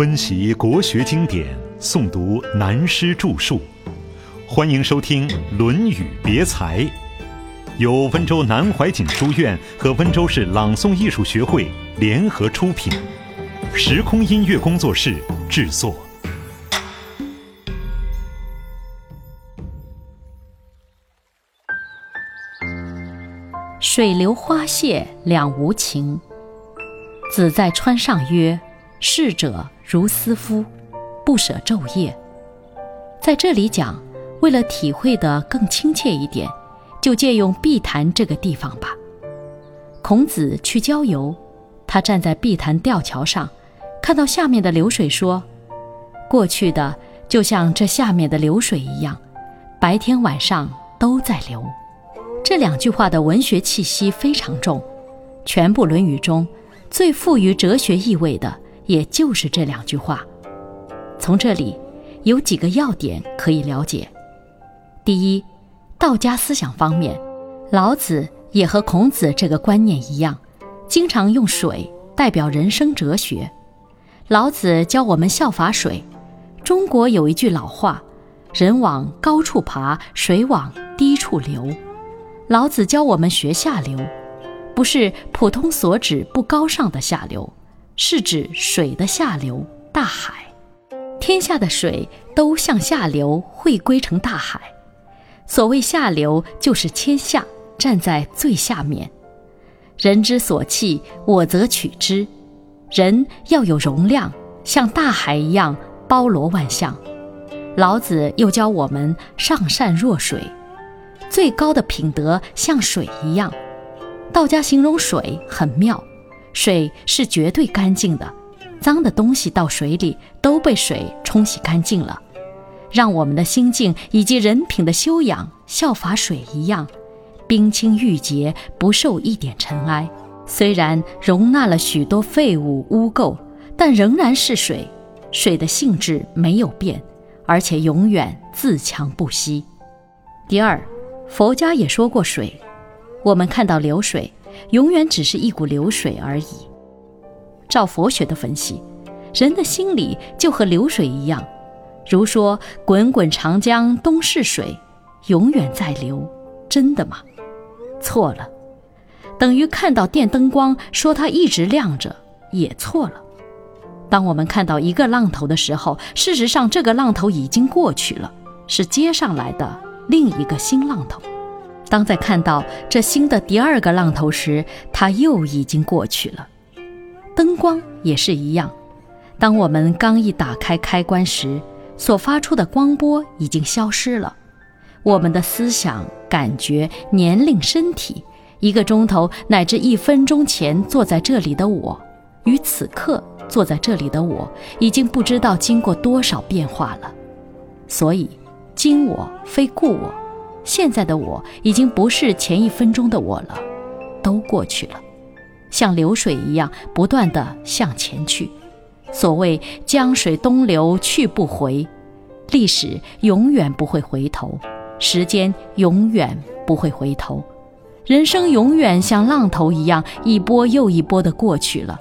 温习国学经典，诵读南师著述，欢迎收听《论语别裁》，由温州南怀瑾书院和温州市朗诵艺术学会联合出品，时空音乐工作室制作。水流花谢两无情。子在川上曰：“逝者如斯夫，不舍昼夜。”在这里讲，为了体会的更亲切一点，就借用碧潭这个地方吧。孔子去郊游，他站在碧潭吊桥上，看到下面的流水，说：“过去的就像这下面的流水一样，白天晚上都在流。”这两句话的文学气息非常重，全部《论语》中。最富于哲学意味的，也就是这两句话。从这里有几个要点可以了解：第一，道家思想方面，老子也和孔子这个观念一样，经常用水代表人生哲学。老子教我们效法水。中国有一句老话：“人往高处爬，水往低处流。”老子教我们学下流。不是普通所指不高尚的下流，是指水的下流大海。天下的水都向下流，汇归成大海。所谓下流，就是天下站在最下面。人之所弃，我则取之。人要有容量，像大海一样包罗万象。老子又教我们上善若水，最高的品德像水一样。道家形容水很妙，水是绝对干净的，脏的东西到水里都被水冲洗干净了，让我们的心境以及人品的修养效法水一样，冰清玉洁，不受一点尘埃。虽然容纳了许多废物污垢，但仍然是水。水的性质没有变，而且永远自强不息。第二，佛家也说过水。我们看到流水，永远只是一股流水而已。照佛学的分析，人的心里就和流水一样。如说“滚滚长江东逝水”，永远在流，真的吗？错了，等于看到电灯光说它一直亮着，也错了。当我们看到一个浪头的时候，事实上这个浪头已经过去了，是接上来的另一个新浪头。当在看到这新的第二个浪头时，它又已经过去了。灯光也是一样，当我们刚一打开开关时，所发出的光波已经消失了。我们的思想、感觉、年龄、身体，一个钟头乃至一分钟前坐在这里的我，与此刻坐在这里的我，已经不知道经过多少变化了。所以，今我非故我。现在的我已经不是前一分钟的我了，都过去了，像流水一样不断的向前去。所谓江水东流去不回，历史永远不会回头，时间永远不会回头，人生永远像浪头一样一波又一波的过去了，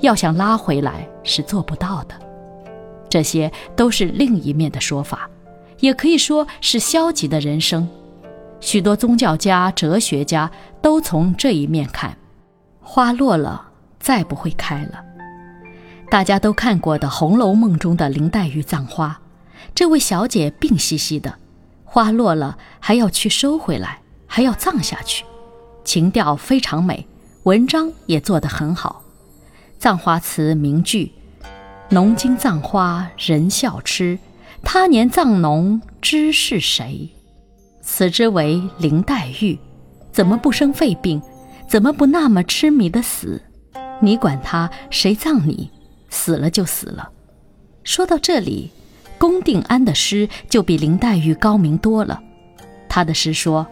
要想拉回来是做不到的。这些都是另一面的说法。也可以说是消极的人生，许多宗教家、哲学家都从这一面看。花落了，再不会开了。大家都看过的《红楼梦》中的林黛玉葬花，这位小姐病兮兮的，花落了还要去收回来，还要葬下去，情调非常美，文章也做得很好。葬花词名句：“浓金葬花人笑痴。”他年葬侬知是谁？此之为林黛玉，怎么不生肺病？怎么不那么痴迷的死？你管他谁葬你，死了就死了。说到这里，龚定安的诗就比林黛玉高明多了。他的诗说：“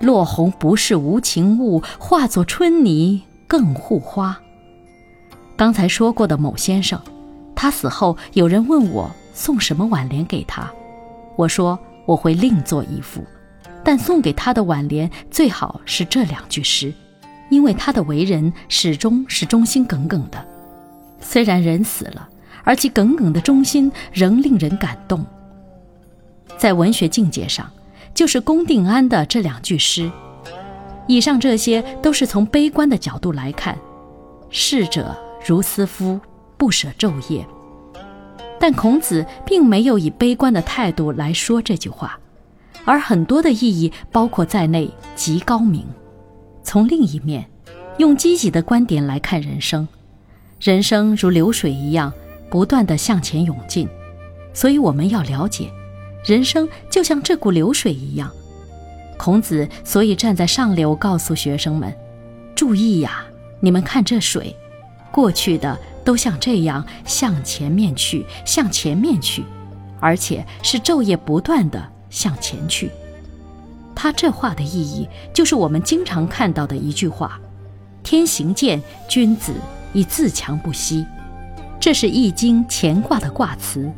落红不是无情物，化作春泥更护花。”刚才说过的某先生，他死后有人问我。送什么挽联给他？我说我会另做一副，但送给他的挽联最好是这两句诗，因为他的为人始终是忠心耿耿的。虽然人死了，而其耿耿的忠心仍令人感动。在文学境界上，就是龚定安的这两句诗。以上这些都是从悲观的角度来看，“逝者如斯夫，不舍昼夜。”但孔子并没有以悲观的态度来说这句话，而很多的意义包括在内，极高明。从另一面，用积极的观点来看人生，人生如流水一样，不断的向前涌进，所以我们要了解，人生就像这股流水一样。孔子所以站在上流，告诉学生们：“注意呀，你们看这水，过去的。”都像这样向前面去，向前面去，而且是昼夜不断的向前去。他这话的意义，就是我们经常看到的一句话：“天行健，君子以自强不息。”这是《易经》乾卦的卦词，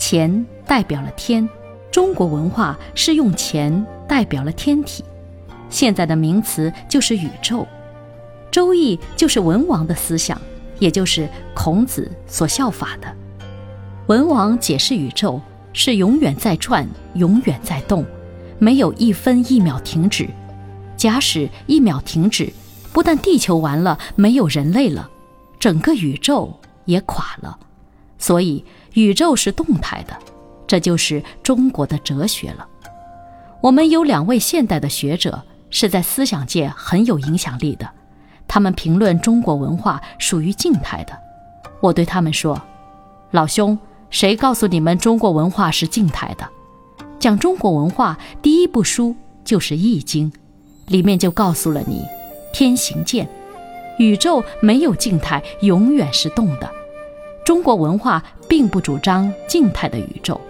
乾代表了天，中国文化是用乾代表了天体，现在的名词就是宇宙。《周易》就是文王的思想。也就是孔子所效法的，文王解释宇宙是永远在转，永远在动，没有一分一秒停止。假使一秒停止，不但地球完了，没有人类了，整个宇宙也垮了。所以宇宙是动态的，这就是中国的哲学了。我们有两位现代的学者是在思想界很有影响力的。他们评论中国文化属于静态的，我对他们说：“老兄，谁告诉你们中国文化是静态的？讲中国文化第一部书就是《易经》，里面就告诉了你：天行健，宇宙没有静态，永远是动的。中国文化并不主张静态的宇宙，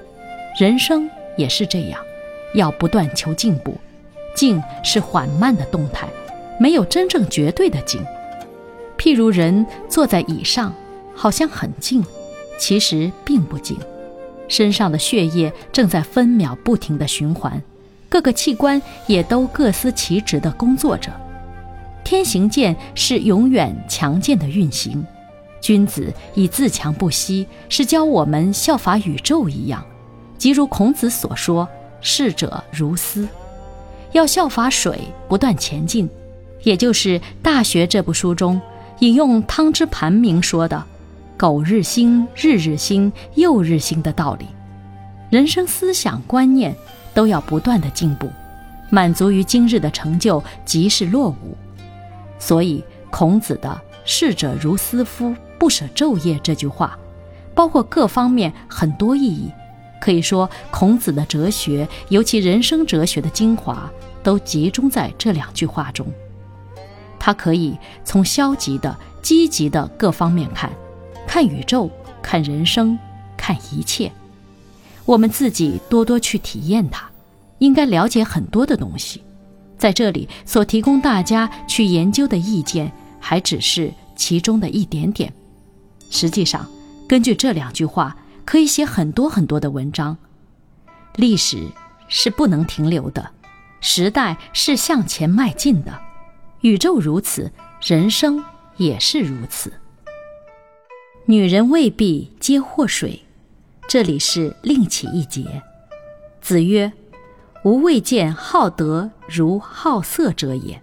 人生也是这样，要不断求进步，静是缓慢的动态。”没有真正绝对的静，譬如人坐在椅上，好像很静，其实并不紧。身上的血液正在分秒不停地循环，各个器官也都各司其职地工作着。天行健是永远强健的运行，君子以自强不息，是教我们效法宇宙一样，即如孔子所说：“逝者如斯。”要效法水，不断前进。也就是《大学》这部书中引用汤之盘铭说的“苟日新，日日新，又日新”的道理，人生思想观念都要不断的进步，满足于今日的成就即是落伍。所以孔子的“逝者如斯夫，不舍昼夜”这句话，包括各方面很多意义，可以说孔子的哲学，尤其人生哲学的精华，都集中在这两句话中。它可以从消极的、积极的各方面看，看宇宙，看人生，看一切。我们自己多多去体验它，应该了解很多的东西。在这里所提供大家去研究的意见，还只是其中的一点点。实际上，根据这两句话，可以写很多很多的文章。历史是不能停留的，时代是向前迈进的。宇宙如此，人生也是如此。女人未必皆祸水，这里是另起一节。子曰：“吾未见好德如好色者也。”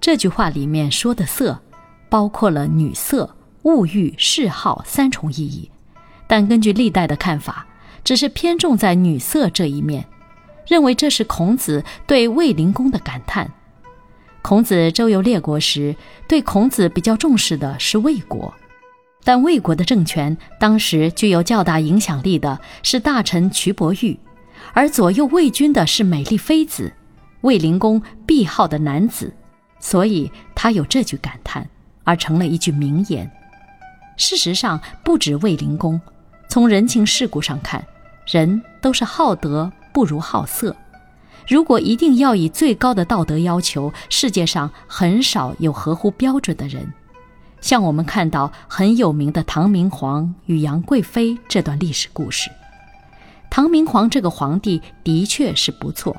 这句话里面说的色，包括了女色、物欲、嗜好三重意义。但根据历代的看法，只是偏重在女色这一面，认为这是孔子对卫灵公的感叹。孔子周游列国时，对孔子比较重视的是魏国，但魏国的政权当时具有较大影响力的是大臣瞿伯玉，而左右魏军的是美丽妃子，卫灵公必好的男子，所以他有这句感叹，而成了一句名言。事实上，不止卫灵公，从人情世故上看，人都是好德不如好色。如果一定要以最高的道德要求，世界上很少有合乎标准的人。像我们看到很有名的唐明皇与杨贵妃这段历史故事，唐明皇这个皇帝的确是不错，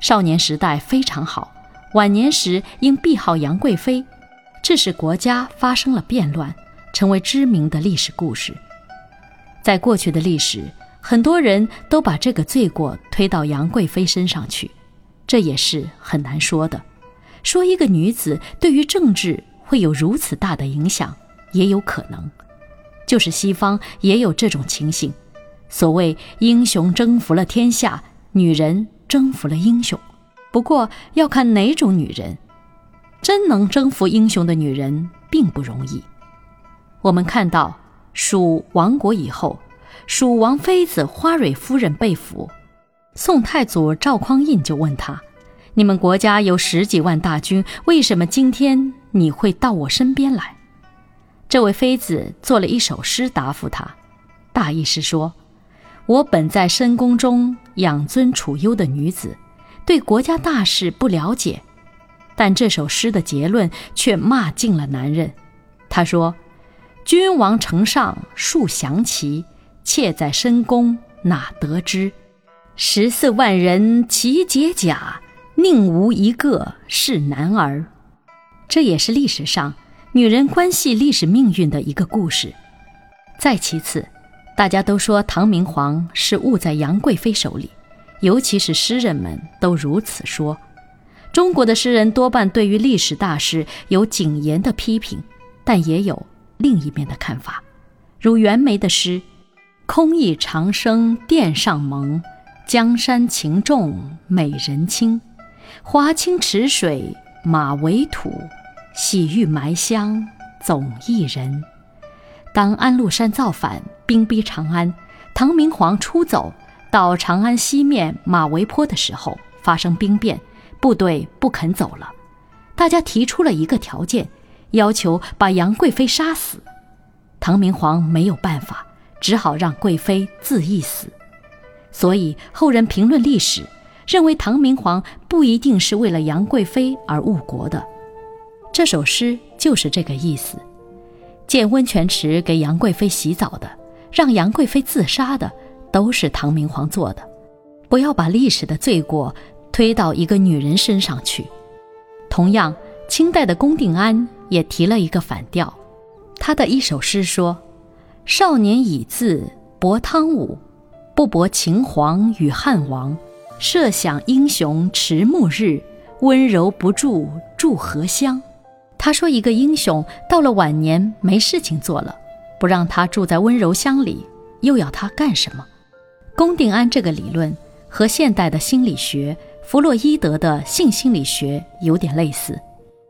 少年时代非常好，晚年时因避好杨贵妃，致使国家发生了变乱，成为知名的历史故事。在过去的历史，很多人都把这个罪过推到杨贵妃身上去，这也是很难说的。说一个女子对于政治会有如此大的影响，也有可能，就是西方也有这种情形。所谓英雄征服了天下，女人征服了英雄。不过要看哪种女人，真能征服英雄的女人并不容易。我们看到蜀亡国以后，蜀王妃子花蕊夫人被俘，宋太祖赵匡胤就问他：“你们国家有十几万大军，为什么今天你会到我身边来？”这位妃子做了一首诗答复他，大意是说。我本在深宫中养尊处优的女子，对国家大事不了解，但这首诗的结论却骂尽了男人。他说：“君王城上树降旗，妾在深宫哪得知？十四万人齐解甲，宁无一个是男儿。”这也是历史上女人关系历史命运的一个故事。再其次。大家都说唐明皇是误在杨贵妃手里，尤其是诗人们都如此说。中国的诗人多半对于历史大事有谨严的批评，但也有另一面的看法。如袁枚的诗：“空忆长生殿上蒙，江山情重美人轻。华清池水马为土，洗浴埋香总一人。”当安禄山造反，兵逼长安，唐明皇出走到长安西面马嵬坡的时候，发生兵变，部队不肯走了。大家提出了一个条件，要求把杨贵妃杀死。唐明皇没有办法，只好让贵妃自缢死。所以后人评论历史，认为唐明皇不一定是为了杨贵妃而误国的。这首诗就是这个意思。建温泉池给杨贵妃洗澡的，让杨贵妃自杀的，都是唐明皇做的。不要把历史的罪过推到一个女人身上去。同样，清代的龚定安也提了一个反调，他的一首诗说：“少年已自博汤武，不博秦皇与汉王。设想英雄迟暮日，温柔不住住何乡。”他说：“一个英雄到了晚年没事情做了，不让他住在温柔乡里，又要他干什么？”龚定安这个理论和现代的心理学弗洛伊德的性心理学有点类似。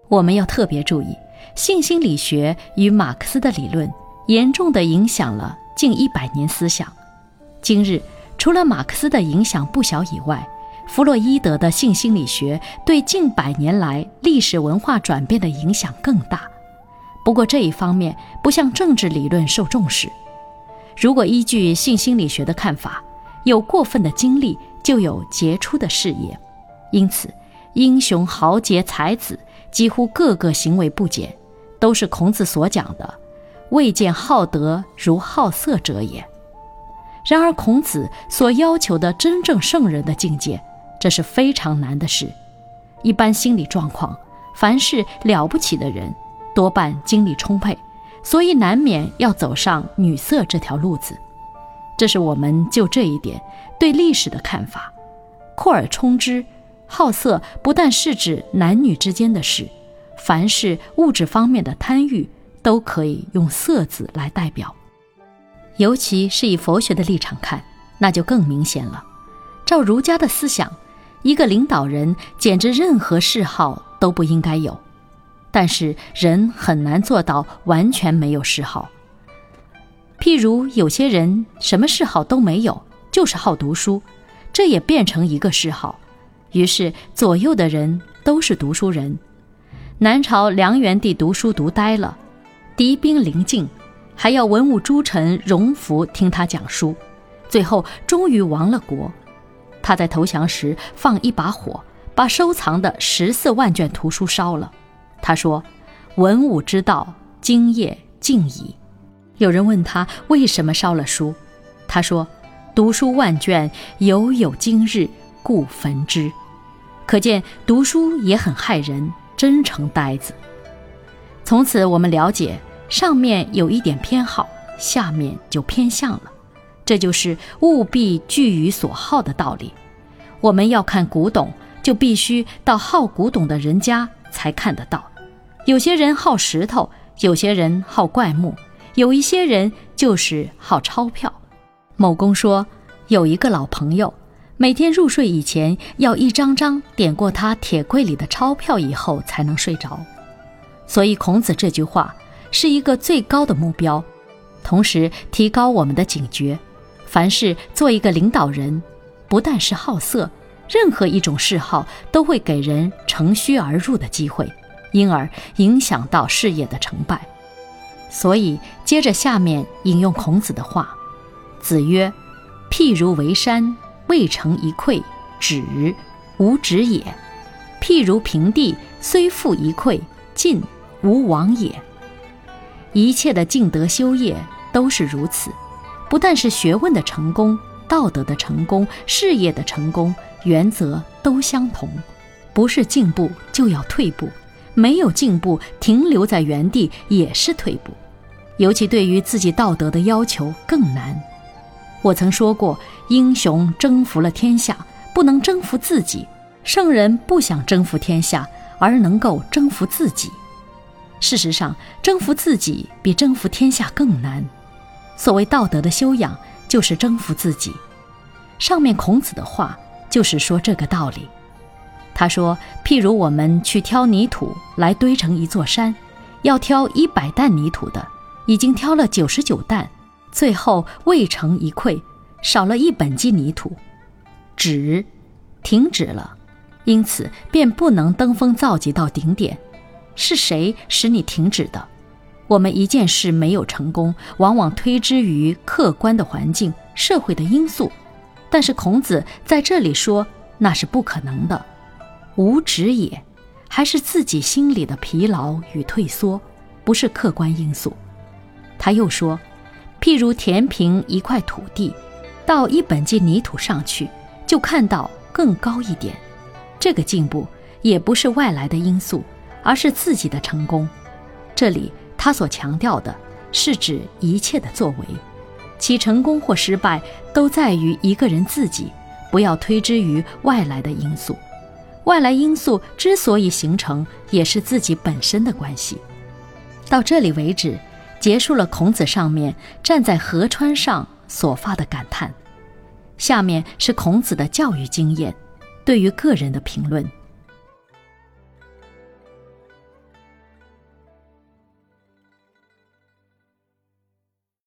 我们要特别注意，性心理学与马克思的理论严重地影响了近一百年思想。今日，除了马克思的影响不小以外，弗洛伊德的性心理学对近百年来历史文化转变的影响更大，不过这一方面不像政治理论受重视。如果依据性心理学的看法，有过分的经历就有杰出的事业，因此英雄豪杰才子几乎个个行为不检，都是孔子所讲的“未见好德如好色者也”。然而孔子所要求的真正圣人的境界。这是非常难的事。一般心理状况，凡是了不起的人，多半精力充沛，所以难免要走上女色这条路子。这是我们就这一点对历史的看法。扩而充之，好色不但是指男女之间的事，凡是物质方面的贪欲，都可以用“色”字来代表。尤其是以佛学的立场看，那就更明显了。照儒家的思想。一个领导人简直任何嗜好都不应该有，但是人很难做到完全没有嗜好。譬如有些人什么嗜好都没有，就是好读书，这也变成一个嗜好。于是左右的人都是读书人。南朝梁元帝读书读呆了，敌兵临近，还要文武诸臣荣服听他讲书，最后终于亡了国。他在投降时放一把火，把收藏的十四万卷图书烧了。他说：“文武之道，今夜尽矣。”有人问他为什么烧了书，他说：“读书万卷，犹有今日，故焚之。”可见读书也很害人，真成呆子。从此我们了解，上面有一点偏好，下面就偏向了。这就是务必据于所好的道理。我们要看古董，就必须到好古董的人家才看得到。有些人好石头，有些人好怪木，有一些人就是好钞票。某公说，有一个老朋友，每天入睡以前要一张张点过他铁柜里的钞票，以后才能睡着。所以孔子这句话是一个最高的目标，同时提高我们的警觉。凡是做一个领导人，不但是好色，任何一种嗜好都会给人乘虚而入的机会，因而影响到事业的成败。所以接着下面引用孔子的话：“子曰，譬如为山，未成一篑，止，无止也；譬如平地，虽覆一篑，进，无往也。”一切的敬德修业都是如此。不但是学问的成功、道德的成功、事业的成功，原则都相同，不是进步就要退步，没有进步停留在原地也是退步，尤其对于自己道德的要求更难。我曾说过，英雄征服了天下，不能征服自己；圣人不想征服天下，而能够征服自己。事实上，征服自己比征服天下更难。所谓道德的修养，就是征服自己。上面孔子的话就是说这个道理。他说：“譬如我们去挑泥土来堆成一座山，要挑一百担泥土的，已经挑了九十九担，最后未成一篑，少了一本基泥土，止，停止了，因此便不能登峰造极到顶点。是谁使你停止的？”我们一件事没有成功，往往推之于客观的环境、社会的因素，但是孔子在这里说那是不可能的，无止也，还是自己心里的疲劳与退缩，不是客观因素。他又说，譬如填平一块土地，到一本纪泥土上去，就看到更高一点，这个进步也不是外来的因素，而是自己的成功。这里。他所强调的是指一切的作为，其成功或失败都在于一个人自己，不要推之于外来的因素。外来因素之所以形成，也是自己本身的关系。到这里为止，结束了孔子上面站在河川上所发的感叹。下面是孔子的教育经验，对于个人的评论。